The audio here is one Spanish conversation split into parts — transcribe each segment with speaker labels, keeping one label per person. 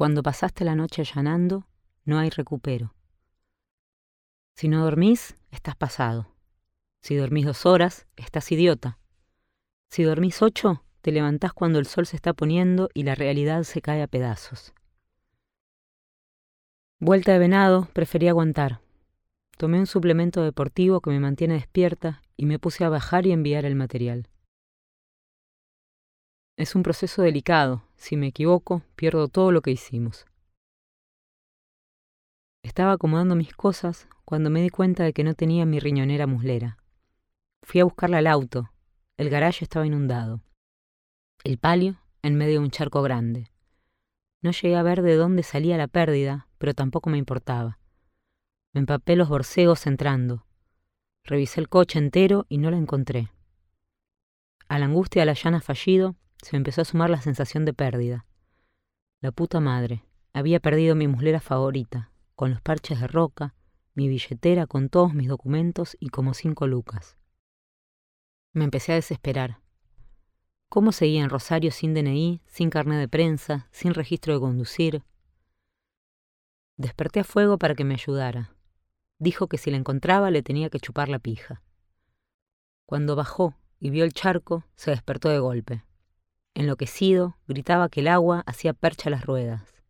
Speaker 1: Cuando pasaste la noche allanando, no hay recupero. Si no dormís, estás pasado. Si dormís dos horas, estás idiota. Si dormís ocho, te levantás cuando el sol se está poniendo y la realidad se cae a pedazos. Vuelta de venado, preferí aguantar. Tomé un suplemento deportivo que me mantiene despierta y me puse a bajar y enviar el material. Es un proceso delicado. Si me equivoco, pierdo todo lo que hicimos. Estaba acomodando mis cosas cuando me di cuenta de que no tenía mi riñonera muslera. Fui a buscarla al auto. El garaje estaba inundado. El palio en medio de un charco grande. No llegué a ver de dónde salía la pérdida, pero tampoco me importaba. Me empapé los borcegos entrando. Revisé el coche entero y no la encontré. A la angustia de la llana fallido se me empezó a sumar la sensación de pérdida. La puta madre. Había perdido mi muslera favorita, con los parches de roca, mi billetera con todos mis documentos y como cinco lucas. Me empecé a desesperar. ¿Cómo seguía en Rosario sin DNI, sin carnet de prensa, sin registro de conducir? Desperté a fuego para que me ayudara. Dijo que si la encontraba le tenía que chupar la pija. Cuando bajó y vio el charco, se despertó de golpe. Enloquecido, gritaba que el agua hacía percha las ruedas.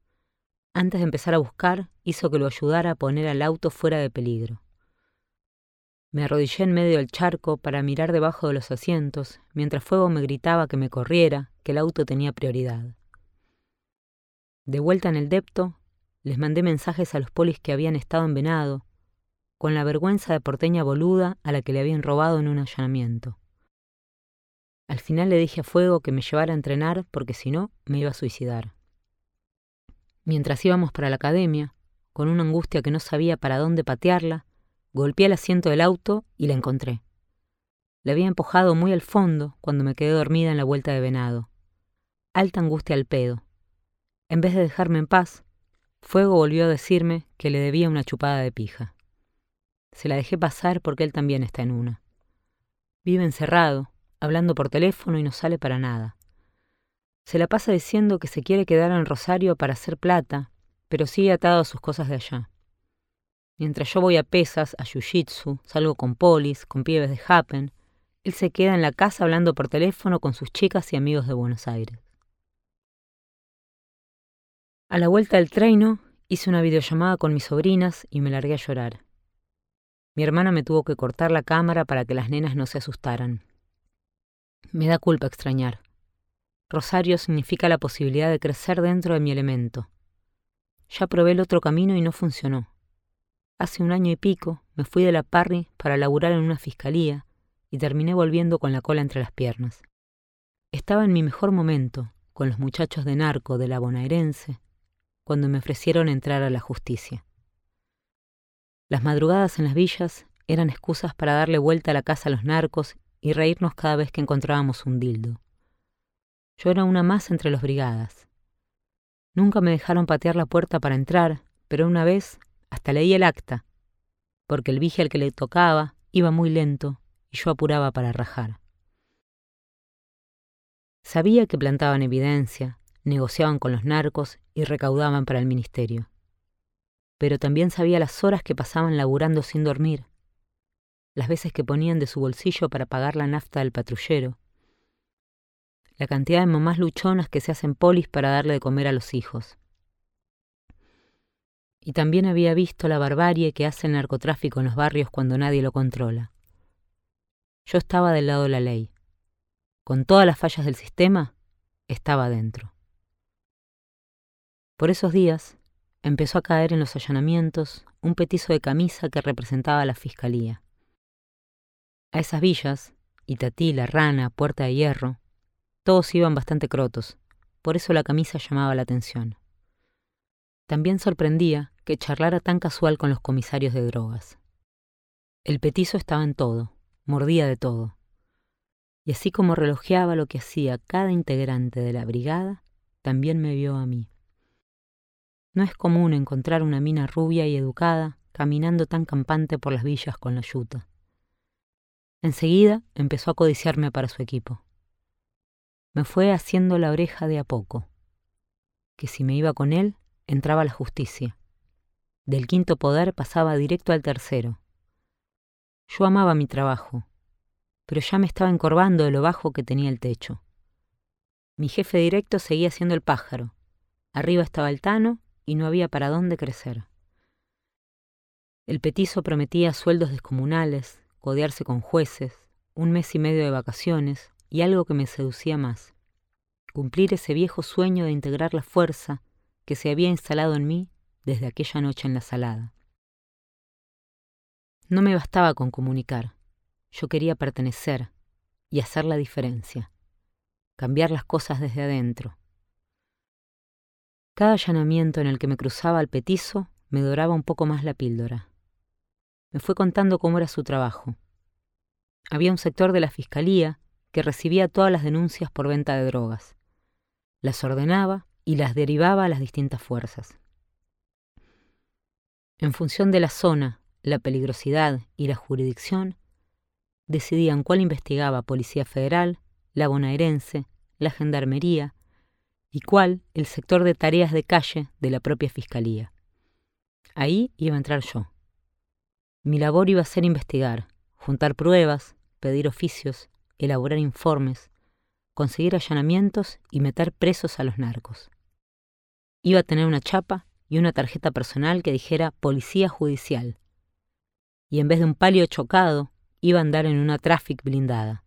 Speaker 1: Antes de empezar a buscar, hizo que lo ayudara a poner al auto fuera de peligro. Me arrodillé en medio del charco para mirar debajo de los asientos, mientras Fuego me gritaba que me corriera, que el auto tenía prioridad. De vuelta en el depto, les mandé mensajes a los polis que habían estado en Venado, con la vergüenza de porteña boluda a la que le habían robado en un allanamiento. Al final le dije a Fuego que me llevara a entrenar porque si no me iba a suicidar. Mientras íbamos para la academia, con una angustia que no sabía para dónde patearla, Golpeé el asiento del auto y la encontré. La había empujado muy al fondo cuando me quedé dormida en la vuelta de venado. Alta angustia al pedo. En vez de dejarme en paz, Fuego volvió a decirme que le debía una chupada de pija. Se la dejé pasar porque él también está en una. Vive encerrado, hablando por teléfono y no sale para nada. Se la pasa diciendo que se quiere quedar en Rosario para hacer plata, pero sigue atado a sus cosas de allá. Mientras yo voy a pesas, a jiu-jitsu, salgo con polis, con piebes de Happen, él se queda en la casa hablando por teléfono con sus chicas y amigos de Buenos Aires. A la vuelta del treino, hice una videollamada con mis sobrinas y me largué a llorar. Mi hermana me tuvo que cortar la cámara para que las nenas no se asustaran. Me da culpa extrañar. Rosario significa la posibilidad de crecer dentro de mi elemento. Ya probé el otro camino y no funcionó. Hace un año y pico me fui de la Parry para laburar en una fiscalía y terminé volviendo con la cola entre las piernas. Estaba en mi mejor momento, con los muchachos de narco de la bonaerense, cuando me ofrecieron entrar a la justicia. Las madrugadas en las villas eran excusas para darle vuelta a la casa a los narcos y reírnos cada vez que encontrábamos un dildo. Yo era una más entre los brigadas. Nunca me dejaron patear la puerta para entrar, pero una vez hasta leí el acta, porque el vigil que le tocaba iba muy lento y yo apuraba para rajar. Sabía que plantaban evidencia, negociaban con los narcos y recaudaban para el ministerio. Pero también sabía las horas que pasaban laburando sin dormir, las veces que ponían de su bolsillo para pagar la nafta del patrullero, la cantidad de mamás luchonas que se hacen polis para darle de comer a los hijos y también había visto la barbarie que hace el narcotráfico en los barrios cuando nadie lo controla. Yo estaba del lado de la ley. Con todas las fallas del sistema, estaba dentro. Por esos días, empezó a caer en los allanamientos un petizo de camisa que representaba a la fiscalía. A esas villas, Itatí, La Rana, Puerta de Hierro, todos iban bastante crotos, por eso la camisa llamaba la atención. También sorprendía que charlara tan casual con los comisarios de drogas. El petizo estaba en todo, mordía de todo. Y así como relojeaba lo que hacía cada integrante de la brigada, también me vio a mí. No es común encontrar una mina rubia y educada caminando tan campante por las villas con la yuta. Enseguida empezó a codiciarme para su equipo. Me fue haciendo la oreja de a poco, que si me iba con él entraba la justicia. Del quinto poder pasaba directo al tercero. Yo amaba mi trabajo, pero ya me estaba encorvando de lo bajo que tenía el techo. Mi jefe directo seguía siendo el pájaro. Arriba estaba el Tano y no había para dónde crecer. El petizo prometía sueldos descomunales, codearse con jueces, un mes y medio de vacaciones y algo que me seducía más, cumplir ese viejo sueño de integrar la fuerza que se había instalado en mí desde aquella noche en la salada. No me bastaba con comunicar, yo quería pertenecer y hacer la diferencia, cambiar las cosas desde adentro. Cada allanamiento en el que me cruzaba al petizo me doraba un poco más la píldora. Me fue contando cómo era su trabajo. Había un sector de la fiscalía que recibía todas las denuncias por venta de drogas. Las ordenaba y las derivaba a las distintas fuerzas. En función de la zona, la peligrosidad y la jurisdicción, decidían cuál investigaba Policía Federal, la bonaerense, la Gendarmería y cuál el sector de tareas de calle de la propia Fiscalía. Ahí iba a entrar yo. Mi labor iba a ser investigar, juntar pruebas, pedir oficios, elaborar informes, conseguir allanamientos y meter presos a los narcos. Iba a tener una chapa y una tarjeta personal que dijera Policía Judicial. Y en vez de un palio chocado, iba a andar en una traffic blindada.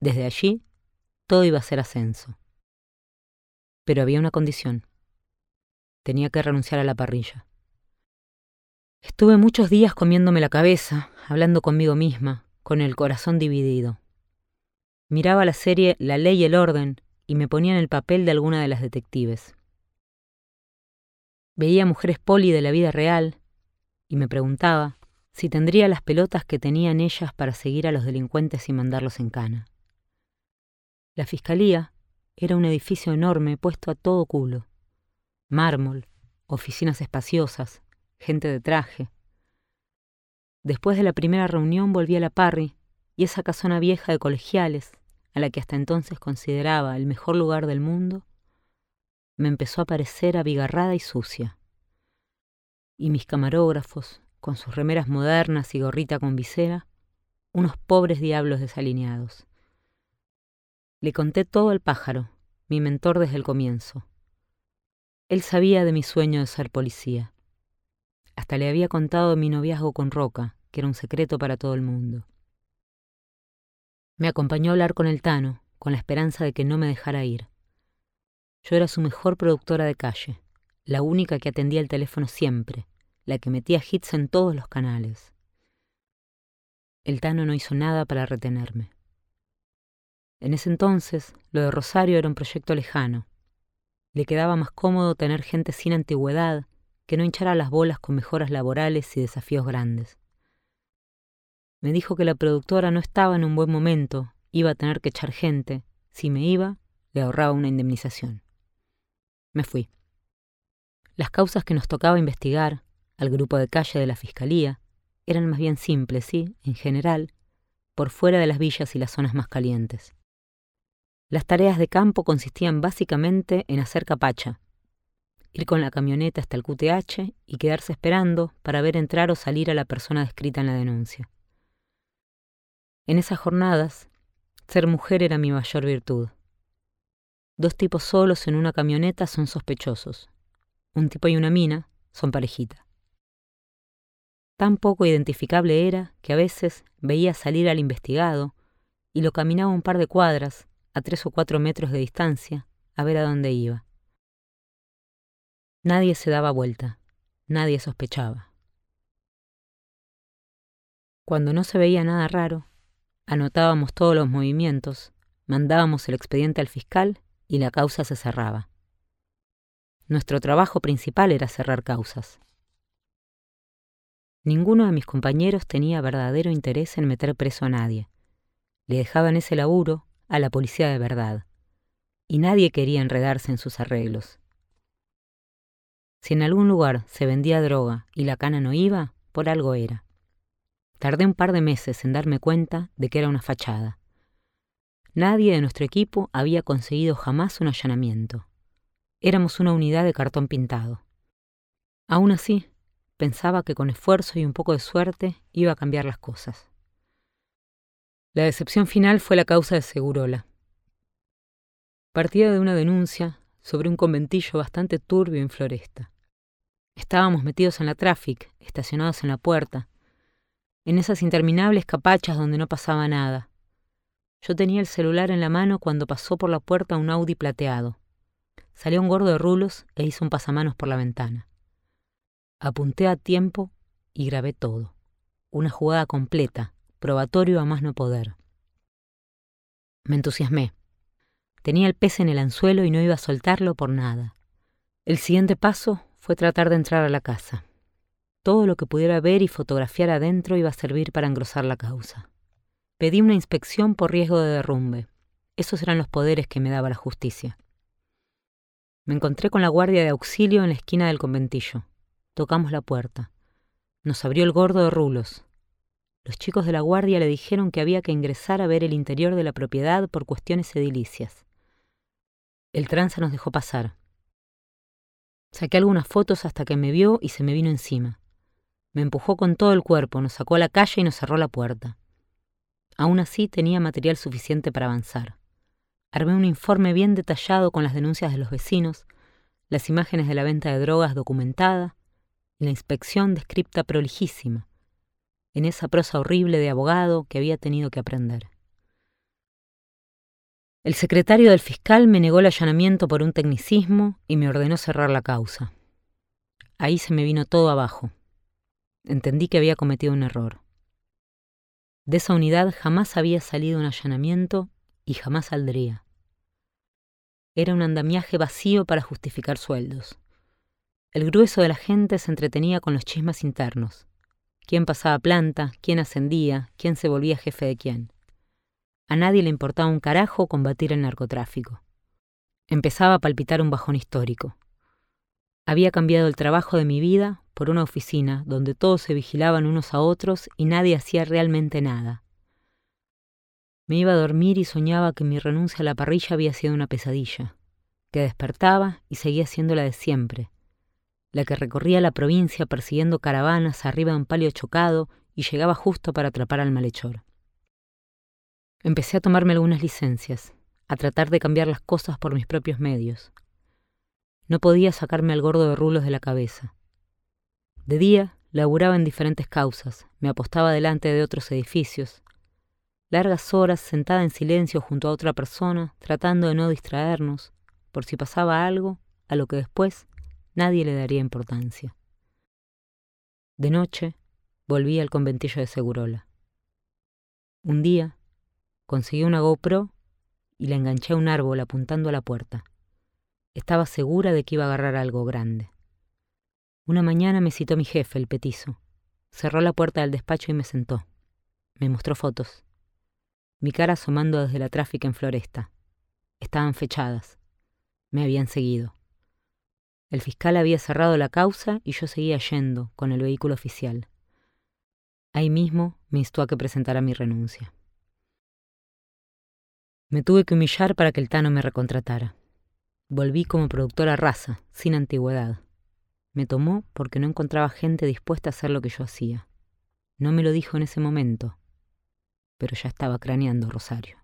Speaker 1: Desde allí, todo iba a ser ascenso. Pero había una condición. Tenía que renunciar a la parrilla. Estuve muchos días comiéndome la cabeza, hablando conmigo misma, con el corazón dividido. Miraba la serie La ley y el orden y me ponía en el papel de alguna de las detectives. Veía mujeres poli de la vida real y me preguntaba si tendría las pelotas que tenían ellas para seguir a los delincuentes y mandarlos en cana. La fiscalía era un edificio enorme puesto a todo culo. Mármol, oficinas espaciosas, gente de traje. Después de la primera reunión volví a la Parry y esa casona vieja de colegiales, a la que hasta entonces consideraba el mejor lugar del mundo, me empezó a parecer abigarrada y sucia. Y mis camarógrafos, con sus remeras modernas y gorrita con visera, unos pobres diablos desalineados. Le conté todo al pájaro, mi mentor desde el comienzo. Él sabía de mi sueño de ser policía. Hasta le había contado mi noviazgo con Roca, que era un secreto para todo el mundo. Me acompañó a hablar con el Tano, con la esperanza de que no me dejara ir. Yo era su mejor productora de calle, la única que atendía el teléfono siempre, la que metía hits en todos los canales. El Tano no hizo nada para retenerme. En ese entonces, lo de Rosario era un proyecto lejano. Le quedaba más cómodo tener gente sin antigüedad que no hinchara las bolas con mejoras laborales y desafíos grandes. Me dijo que la productora no estaba en un buen momento, iba a tener que echar gente. Si me iba, le ahorraba una indemnización. Me fui. Las causas que nos tocaba investigar, al grupo de calle de la Fiscalía, eran más bien simples, sí, en general, por fuera de las villas y las zonas más calientes. Las tareas de campo consistían básicamente en hacer capacha, ir con la camioneta hasta el QTH y quedarse esperando para ver entrar o salir a la persona descrita en la denuncia. En esas jornadas, ser mujer era mi mayor virtud. Dos tipos solos en una camioneta son sospechosos. Un tipo y una mina son parejita. Tan poco identificable era que a veces veía salir al investigado y lo caminaba un par de cuadras, a tres o cuatro metros de distancia, a ver a dónde iba. Nadie se daba vuelta, nadie sospechaba. Cuando no se veía nada raro, Anotábamos todos los movimientos, mandábamos el expediente al fiscal y la causa se cerraba. Nuestro trabajo principal era cerrar causas. Ninguno de mis compañeros tenía verdadero interés en meter preso a nadie. Le dejaban ese laburo a la policía de verdad. Y nadie quería enredarse en sus arreglos. Si en algún lugar se vendía droga y la cana no iba, por algo era. Tardé un par de meses en darme cuenta de que era una fachada. Nadie de nuestro equipo había conseguido jamás un allanamiento. Éramos una unidad de cartón pintado. Aún así, pensaba que con esfuerzo y un poco de suerte iba a cambiar las cosas. La decepción final fue la causa de Segurola. Partía de una denuncia sobre un conventillo bastante turbio en Floresta. Estábamos metidos en la tráfic, estacionados en la puerta, en esas interminables capachas donde no pasaba nada. Yo tenía el celular en la mano cuando pasó por la puerta un Audi plateado. Salió un gordo de rulos e hizo un pasamanos por la ventana. Apunté a tiempo y grabé todo. Una jugada completa, probatorio a más no poder. Me entusiasmé. Tenía el pez en el anzuelo y no iba a soltarlo por nada. El siguiente paso fue tratar de entrar a la casa. Todo lo que pudiera ver y fotografiar adentro iba a servir para engrosar la causa. Pedí una inspección por riesgo de derrumbe. Esos eran los poderes que me daba la justicia. Me encontré con la guardia de auxilio en la esquina del conventillo. Tocamos la puerta. Nos abrió el gordo de rulos. Los chicos de la guardia le dijeron que había que ingresar a ver el interior de la propiedad por cuestiones edilicias. El tranza nos dejó pasar. Saqué algunas fotos hasta que me vio y se me vino encima. Me empujó con todo el cuerpo, nos sacó a la calle y nos cerró la puerta. Aún así tenía material suficiente para avanzar. Armé un informe bien detallado con las denuncias de los vecinos, las imágenes de la venta de drogas documentada y la inspección descripta prolijísima, en esa prosa horrible de abogado que había tenido que aprender. El secretario del fiscal me negó el allanamiento por un tecnicismo y me ordenó cerrar la causa. Ahí se me vino todo abajo. Entendí que había cometido un error. De esa unidad jamás había salido un allanamiento y jamás saldría. Era un andamiaje vacío para justificar sueldos. El grueso de la gente se entretenía con los chismes internos. Quién pasaba planta, quién ascendía, quién se volvía jefe de quién. A nadie le importaba un carajo combatir el narcotráfico. Empezaba a palpitar un bajón histórico. Había cambiado el trabajo de mi vida por una oficina donde todos se vigilaban unos a otros y nadie hacía realmente nada. Me iba a dormir y soñaba que mi renuncia a la parrilla había sido una pesadilla, que despertaba y seguía siendo la de siempre, la que recorría la provincia persiguiendo caravanas arriba de un palio chocado y llegaba justo para atrapar al malhechor. Empecé a tomarme algunas licencias, a tratar de cambiar las cosas por mis propios medios. No podía sacarme al gordo de rulos de la cabeza. De día, laburaba en diferentes causas, me apostaba delante de otros edificios. Largas horas sentada en silencio junto a otra persona, tratando de no distraernos, por si pasaba algo a lo que después nadie le daría importancia. De noche, volví al conventillo de Segurola. Un día, Conseguí una GoPro y la enganché a un árbol apuntando a la puerta. Estaba segura de que iba a agarrar algo grande. Una mañana me citó mi jefe, el petizo. Cerró la puerta del despacho y me sentó. Me mostró fotos. Mi cara asomando desde la tráfica en Floresta. Estaban fechadas. Me habían seguido. El fiscal había cerrado la causa y yo seguía yendo con el vehículo oficial. Ahí mismo me instó a que presentara mi renuncia. Me tuve que humillar para que el Tano me recontratara. Volví como productora raza, sin antigüedad. Me tomó porque no encontraba gente dispuesta a hacer lo que yo hacía. No me lo dijo en ese momento, pero ya estaba craneando Rosario.